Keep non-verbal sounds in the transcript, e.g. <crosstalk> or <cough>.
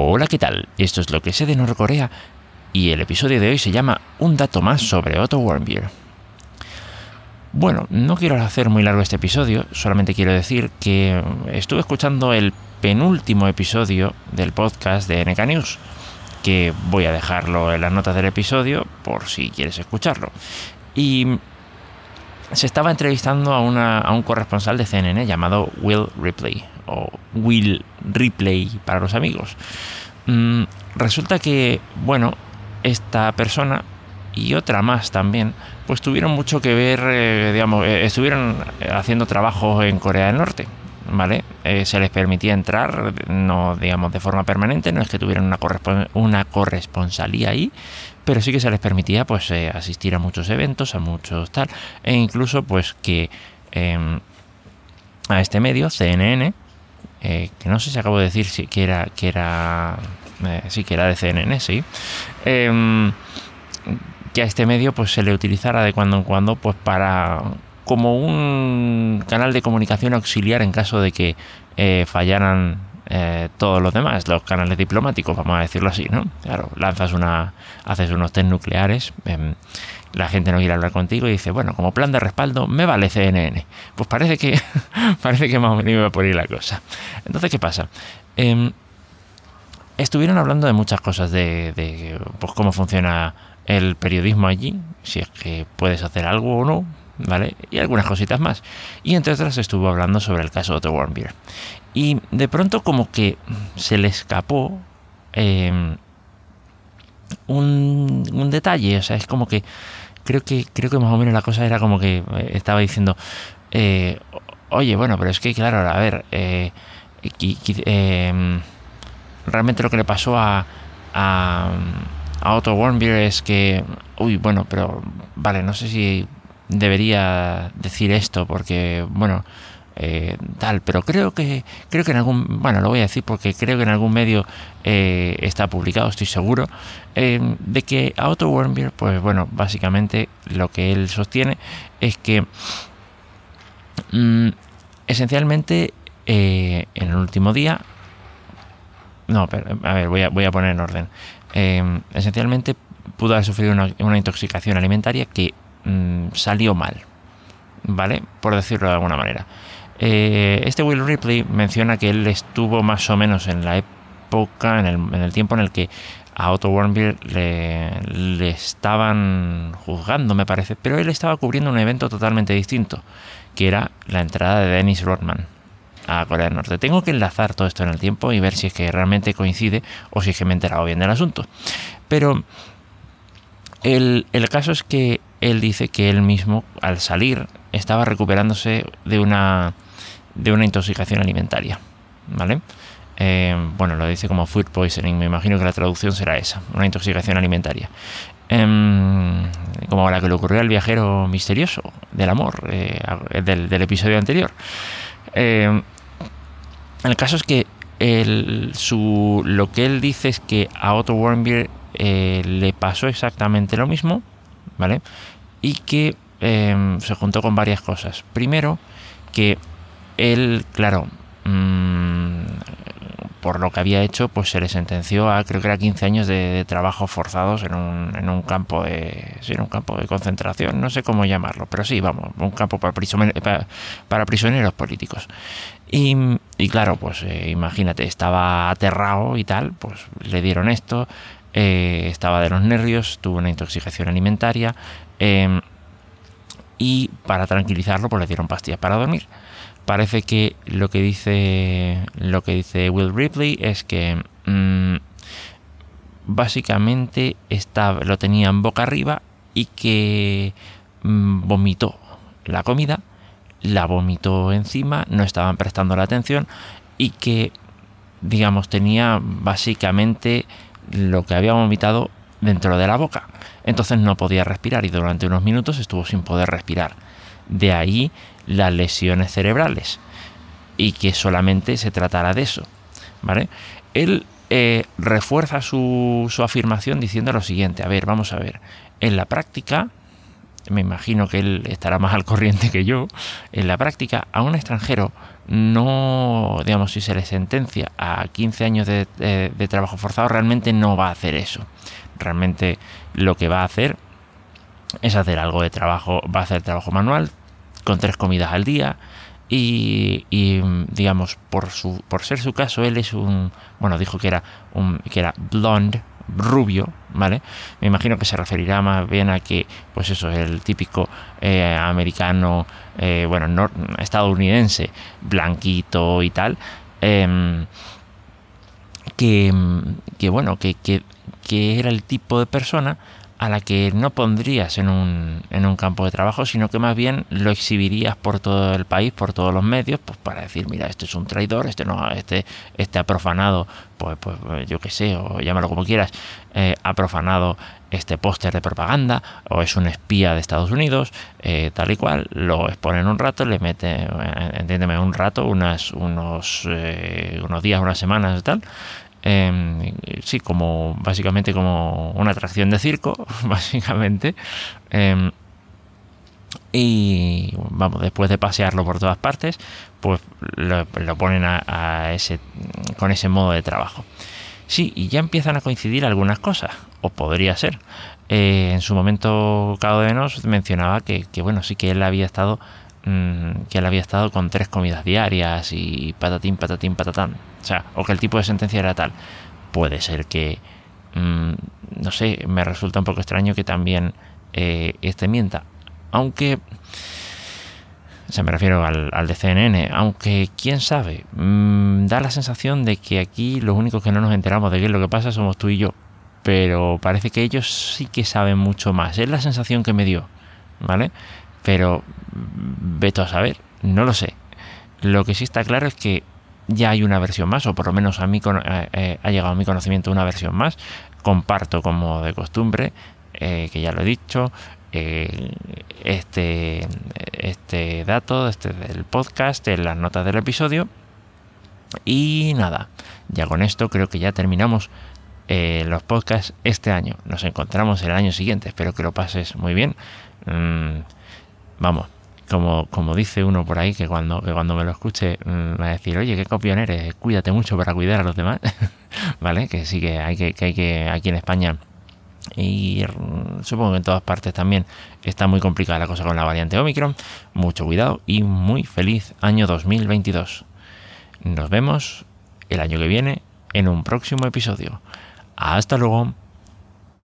Hola, ¿qué tal? Esto es lo que sé de Norcorea y el episodio de hoy se llama Un dato más sobre Otto Warmbier. Bueno, no quiero hacer muy largo este episodio, solamente quiero decir que estuve escuchando el penúltimo episodio del podcast de NK News, que voy a dejarlo en las notas del episodio por si quieres escucharlo. Y se estaba entrevistando a, a un corresponsal de CNN llamado Will Ripley, o Will Ripley para los amigos. Mm, resulta que, bueno, esta persona y otra más también, pues tuvieron mucho que ver, eh, digamos, eh, estuvieron haciendo trabajo en Corea del Norte. ¿Vale? Eh, se les permitía entrar, no digamos de forma permanente, no es que tuvieran una, una corresponsalía ahí, pero sí que se les permitía pues asistir a muchos eventos, a muchos tal, e incluso pues que em, a este medio, CNN, que no sé si acabo de decir si, que era, que era, sí que era de CNN, sí, em, que a este medio pues se le utilizara de cuando en cuando pues para como un canal de comunicación auxiliar en caso de que eh, fallaran eh, todos los demás, los canales diplomáticos, vamos a decirlo así, ¿no? Claro, lanzas una, haces unos test nucleares, em, la gente no quiere hablar contigo y dice, bueno, como plan de respaldo me vale CNN. Pues parece que, <laughs> parece que más o menos iba por ahí la cosa. Entonces, ¿qué pasa? Em, estuvieron hablando de muchas cosas, de, de pues, cómo funciona el periodismo allí, si es que puedes hacer algo o no, ¿vale? Y algunas cositas más. Y entre otras estuvo hablando sobre el caso de Otto Warmbier. Y de pronto como que se le escapó em, un, detalle, o sea, es como que creo que creo que más o menos la cosa era como que eh, estaba diciendo, eh, oye, bueno, pero es que claro, a ver, eh, realmente lo que le pasó a a Otto Warmbier es que, uy, bueno, pero vale, no sé si debería decir esto porque, bueno, eh, tal, pero creo que creo que en algún, bueno, lo voy a decir porque creo que en algún medio eh, está publicado, estoy seguro, eh, de que a Otto Warmbier, pues bueno, básicamente lo que él sostiene es que mm, esencialmente en el último día, no, a ver, voy a, voy a poner en orden. Esencialmente pudo haber sufrido una, intoxicación alimentaria que mm, salió mal, ¿vale? Por decirlo de alguna manera. Eh, este Will Ripley menciona que él estuvo más o menos en la época, en el, tiempo en el que a Otto Warmbier le, estaban juzgando, me parece, pero él estaba cubriendo un evento totalmente distinto, que era la entrada de Dennis Rodman a Corea del Norte. Tengo que enlazar todo esto en el tiempo y ver si es que realmente coincide o si es que me he enterado bien del asunto. Pero el, caso es que él dice que él mismo, al salir, estaba recuperándose de una, de una intoxicación alimentaria. ¿Vale? Eh, bueno, lo dice como food poisoning, me imagino que la traducción será esa, una intoxicación alimentaria. Em, como la que le ocurrió al viajero misterioso del amor, eh, del, episodio anterior. Eh, el caso es que su, lo que él dice es que a Otto Warmbier eh, le pasó exactamente lo mismo, ¿vale? Y que em, se juntó con varias cosas. Primero, que él, claro, mm, por lo que había hecho, pues se le sentenció a creo que era 15 años de, trabajo forzados en un, en un campo de en un campo de concentración, no sé cómo llamarlo, pero sí, vamos, un campo para, para, prisioneros políticos. Y, y claro, pues eh, imagínate, estaba aterrado y tal, pues le dieron esto, eh, estaba de los nervios, tuvo una intoxicación alimentaria em, y para tranquilizarlo, pues le dieron pastillas para dormir. Parece que lo que dice lo que dice Will Ripley es que mm, básicamente lo tenían boca arriba y que mm, vomitó la comida, la vomitó encima, no estaban prestando la atención y que digamos tenía básicamente lo que había vomitado dentro de la boca. Entonces no podía respirar y durante unos minutos estuvo sin poder respirar. De ahí las lesiones cerebrales y que solamente se tratará de eso. ¿vale? Él eh, refuerza su, afirmación diciendo lo siguiente, a ver, vamos a ver, en la práctica me imagino que él estará más al corriente que yo, en la práctica a un extranjero no, digamos, si se le sentencia a 15 años de, de trabajo forzado, realmente no va a hacer eso. Realmente lo que va a hacer es hacer algo de trabajo, va a hacer trabajo manual con tres comidas al día, y, digamos por su por ser su caso él es un bueno dijo que era un que era blonde rubio, ¿vale? Me imagino que se referirá más bien a que, pues eso, es el típico eh, americano, eh, bueno, estadounidense, blanquito y tal, em, que, que, bueno, que, que era el tipo de persona a la que no pondrías en un, en un campo de trabajo, sino que más bien lo exhibirías por todo el país, por todos los medios, pues para decir, mira, este es un traidor, este no, este, este ha profanado, pues, pues yo qué sé, o llámalo como quieras, eh, ha profanado este póster de propaganda, o es un espía de Estados Unidos, eh, tal y cual, lo exponen un rato, le mete, eh, entiéndeme, un rato, unas, unos, unos días, unas semanas tal, Em, sí, como básicamente como una atracción de circo, <laughs> básicamente. Em, y vamos, después de pasearlo por todas partes, pues lo, ponen a, ese, con ese modo de trabajo. Sí, y ya empiezan a coincidir algunas cosas, o podría ser. Eh, en su momento, Cado de Venos mencionaba que, que, bueno, sí que él había estado que él había estado con tres comidas diarias y patatín, patatín, patatán. O sea, o que el tipo de sentencia era tal. Puede ser que, mm, no sé, me resulta un poco extraño que también eh, este mienta. Aunque, o sea, me refiero al, al de CNN, aunque quién sabe, mm, da la sensación de que aquí los únicos que no nos enteramos de qué es lo que pasa somos tú y yo. Pero parece que ellos sí que saben mucho más. Es la sensación que me dio, ¿vale? Pero veto a saber, no lo sé. Lo que sí está claro es que ya hay una versión más, o por lo menos a mí eh, eh, ha llegado a mi conocimiento una versión más. Comparto como de costumbre, eh, que ya lo he dicho, este, este dato este del podcast, en las notas del episodio. Y nada, ya con esto creo que ya terminamos los podcasts este año. Nos encontramos el año siguiente. Espero que lo pases muy bien. Mm, vamos, como, como dice uno por ahí, que cuando, que cuando me lo escuche mm, va a decir, oye, qué copión eres, cuídate mucho para cuidar a los demás, <laughs> ¿vale? Que sí que hay que, que hay que, aquí en España y supongo que en todas partes también está muy complicada la cosa con la variante Omicron. Mucho cuidado y muy feliz año 2022. Nos vemos el año que viene en un próximo episodio. Hasta luego.